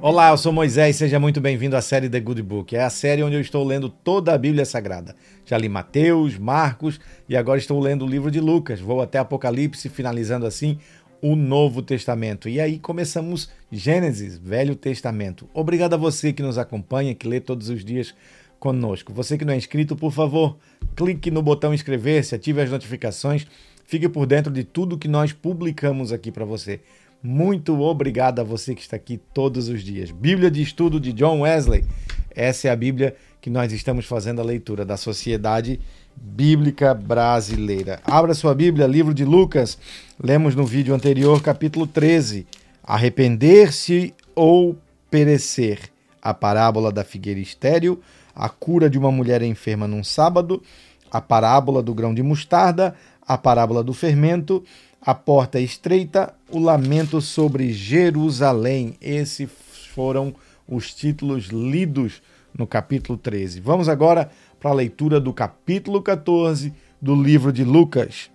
Olá, eu sou Moisés, seja muito bem-vindo à série The Good Book. É a série onde eu estou lendo toda a Bíblia Sagrada. Já li Mateus, Marcos e agora estou lendo o livro de Lucas. Vou até Apocalipse, finalizando assim o Novo Testamento. E aí começamos Gênesis, Velho Testamento. Obrigado a você que nos acompanha, que lê todos os dias conosco. Você que não é inscrito, por favor, clique no botão inscrever-se, ative as notificações, fique por dentro de tudo que nós publicamos aqui para você. Muito obrigado a você que está aqui todos os dias. Bíblia de Estudo de John Wesley. Essa é a Bíblia que nós estamos fazendo a leitura da Sociedade Bíblica Brasileira. Abra sua Bíblia, livro de Lucas. Lemos no vídeo anterior, capítulo 13. Arrepender-se ou perecer. A parábola da figueira estéril, a cura de uma mulher enferma num sábado, a parábola do grão de mostarda, a parábola do fermento a porta estreita, o lamento sobre Jerusalém. Esses foram os títulos lidos no capítulo 13. Vamos agora para a leitura do capítulo 14 do livro de Lucas.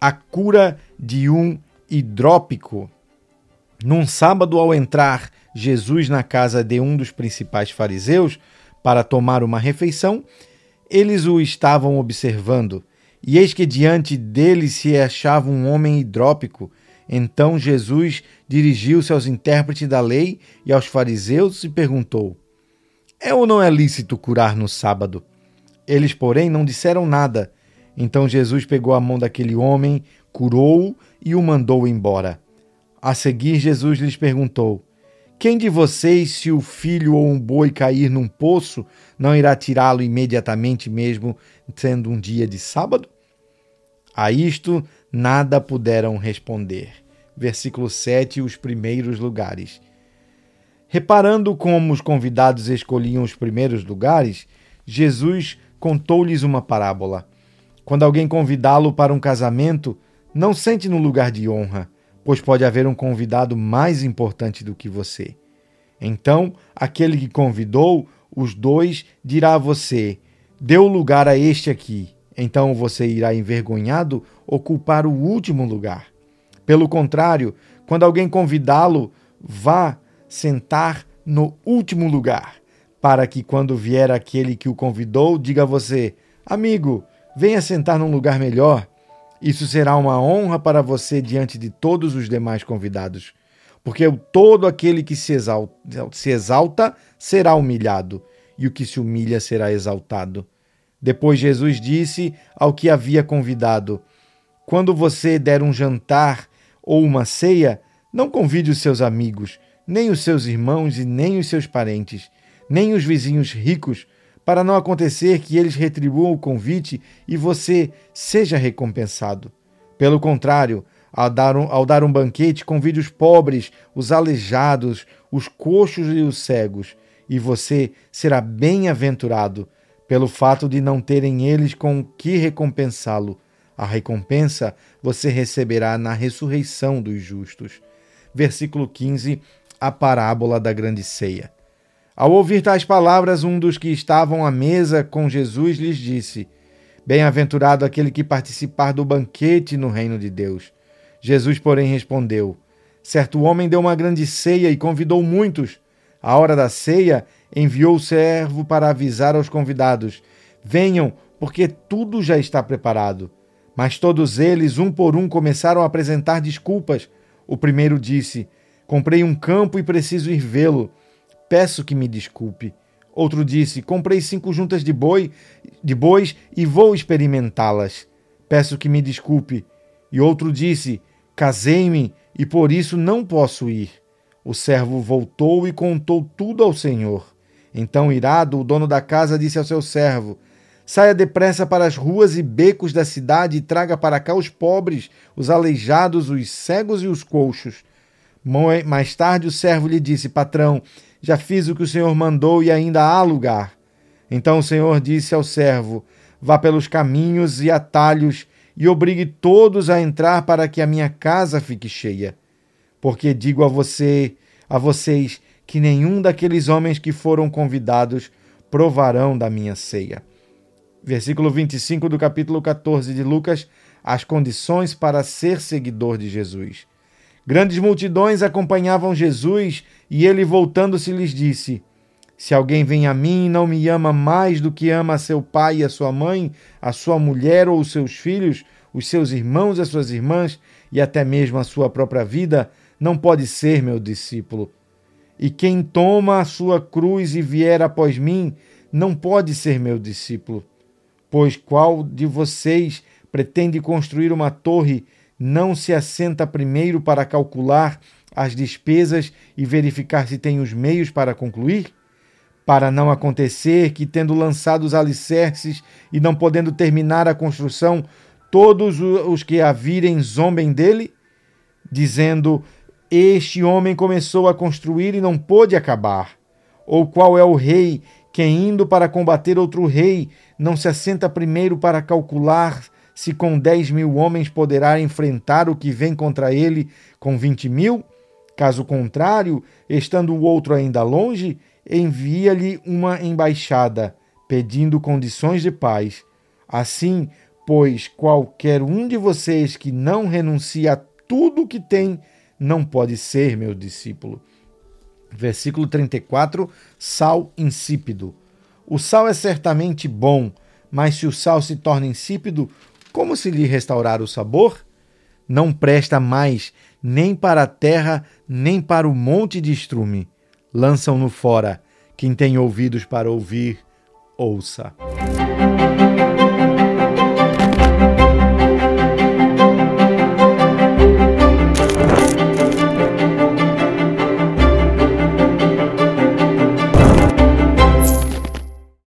A cura de um hidrópico. Num sábado, ao entrar Jesus na casa de um dos principais fariseus para tomar uma refeição, eles o estavam observando. E eis que diante dele se achava um homem hidrópico. Então Jesus dirigiu-se aos intérpretes da lei e aos fariseus e perguntou: É ou não é lícito curar no sábado? Eles, porém, não disseram nada. Então Jesus pegou a mão daquele homem, curou-o e o mandou embora. A seguir, Jesus lhes perguntou: Quem de vocês, se o filho ou um boi cair num poço, não irá tirá-lo imediatamente mesmo, sendo um dia de sábado? A isto nada puderam responder. Versículo 7, os primeiros lugares. Reparando como os convidados escolhiam os primeiros lugares, Jesus contou-lhes uma parábola. Quando alguém convidá-lo para um casamento, não sente no lugar de honra, pois pode haver um convidado mais importante do que você. Então, aquele que convidou os dois dirá a você: O lugar a este aqui. Então você irá envergonhado ocupar o último lugar. Pelo contrário, quando alguém convidá-lo, vá sentar no último lugar, para que quando vier aquele que o convidou, diga a você: Amigo, venha sentar num lugar melhor. Isso será uma honra para você diante de todos os demais convidados. Porque todo aquele que se exalta, se exalta será humilhado, e o que se humilha será exaltado. Depois Jesus disse ao que havia convidado: Quando você der um jantar ou uma ceia, não convide os seus amigos, nem os seus irmãos e nem os seus parentes, nem os vizinhos ricos, para não acontecer que eles retribuam o convite e você seja recompensado. Pelo contrário, ao dar um, ao dar um banquete, convide os pobres, os aleijados, os coxos e os cegos, e você será bem-aventurado pelo fato de não terem eles com que recompensá-lo. A recompensa você receberá na ressurreição dos justos. Versículo 15, a parábola da grande ceia. Ao ouvir tais palavras, um dos que estavam à mesa com Jesus lhes disse: Bem-aventurado aquele que participar do banquete no reino de Deus. Jesus, porém, respondeu: Certo homem deu uma grande ceia e convidou muitos. À hora da ceia, enviou o servo para avisar aos convidados: Venham, porque tudo já está preparado. Mas todos eles, um por um, começaram a apresentar desculpas. O primeiro disse: Comprei um campo e preciso ir vê-lo. Peço que me desculpe. Outro disse: Comprei cinco juntas de boi, de bois e vou experimentá-las. Peço que me desculpe. E outro disse: Casei-me e por isso não posso ir. O servo voltou e contou tudo ao senhor. Então, irado, o dono da casa disse ao seu servo: Saia depressa para as ruas e becos da cidade e traga para cá os pobres, os aleijados, os cegos e os coxos. Mais tarde o servo lhe disse: Patrão, já fiz o que o senhor mandou e ainda há lugar. Então o senhor disse ao servo: Vá pelos caminhos e atalhos e obrigue todos a entrar para que a minha casa fique cheia. Porque digo a você, a vocês, que nenhum daqueles homens que foram convidados provarão da minha ceia. Versículo 25 do capítulo 14 de Lucas, as condições para ser seguidor de Jesus. Grandes multidões acompanhavam Jesus e ele, voltando-se, lhes disse: Se alguém vem a mim e não me ama mais do que ama seu pai e a sua mãe, a sua mulher ou os seus filhos, os seus irmãos e as suas irmãs, e até mesmo a sua própria vida, não pode ser meu discípulo. E quem toma a sua cruz e vier após mim, não pode ser meu discípulo. Pois qual de vocês pretende construir uma torre, não se assenta primeiro para calcular as despesas e verificar se tem os meios para concluir? Para não acontecer que, tendo lançado os alicerces e não podendo terminar a construção, todos os que a virem zombem dele, dizendo: Este homem começou a construir e não pôde acabar. Ou qual é o rei que, indo para combater outro rei, não se assenta primeiro para calcular se com dez mil homens poderá enfrentar o que vem contra ele com vinte mil? Caso contrário, estando o outro ainda longe, envia-lhe uma embaixada, pedindo condições de paz. Assim, pois, qualquer um de vocês que não renuncia a tudo o que tem, não pode ser meu discípulo. Versículo 34: Sal insípido. O sal é certamente bom, mas se o sal se torna insípido, como se lhe restaurar o sabor? Não presta mais nem para a terra, nem para o monte de estrume. Lançam-no fora. Quem tem ouvidos para ouvir, ouça.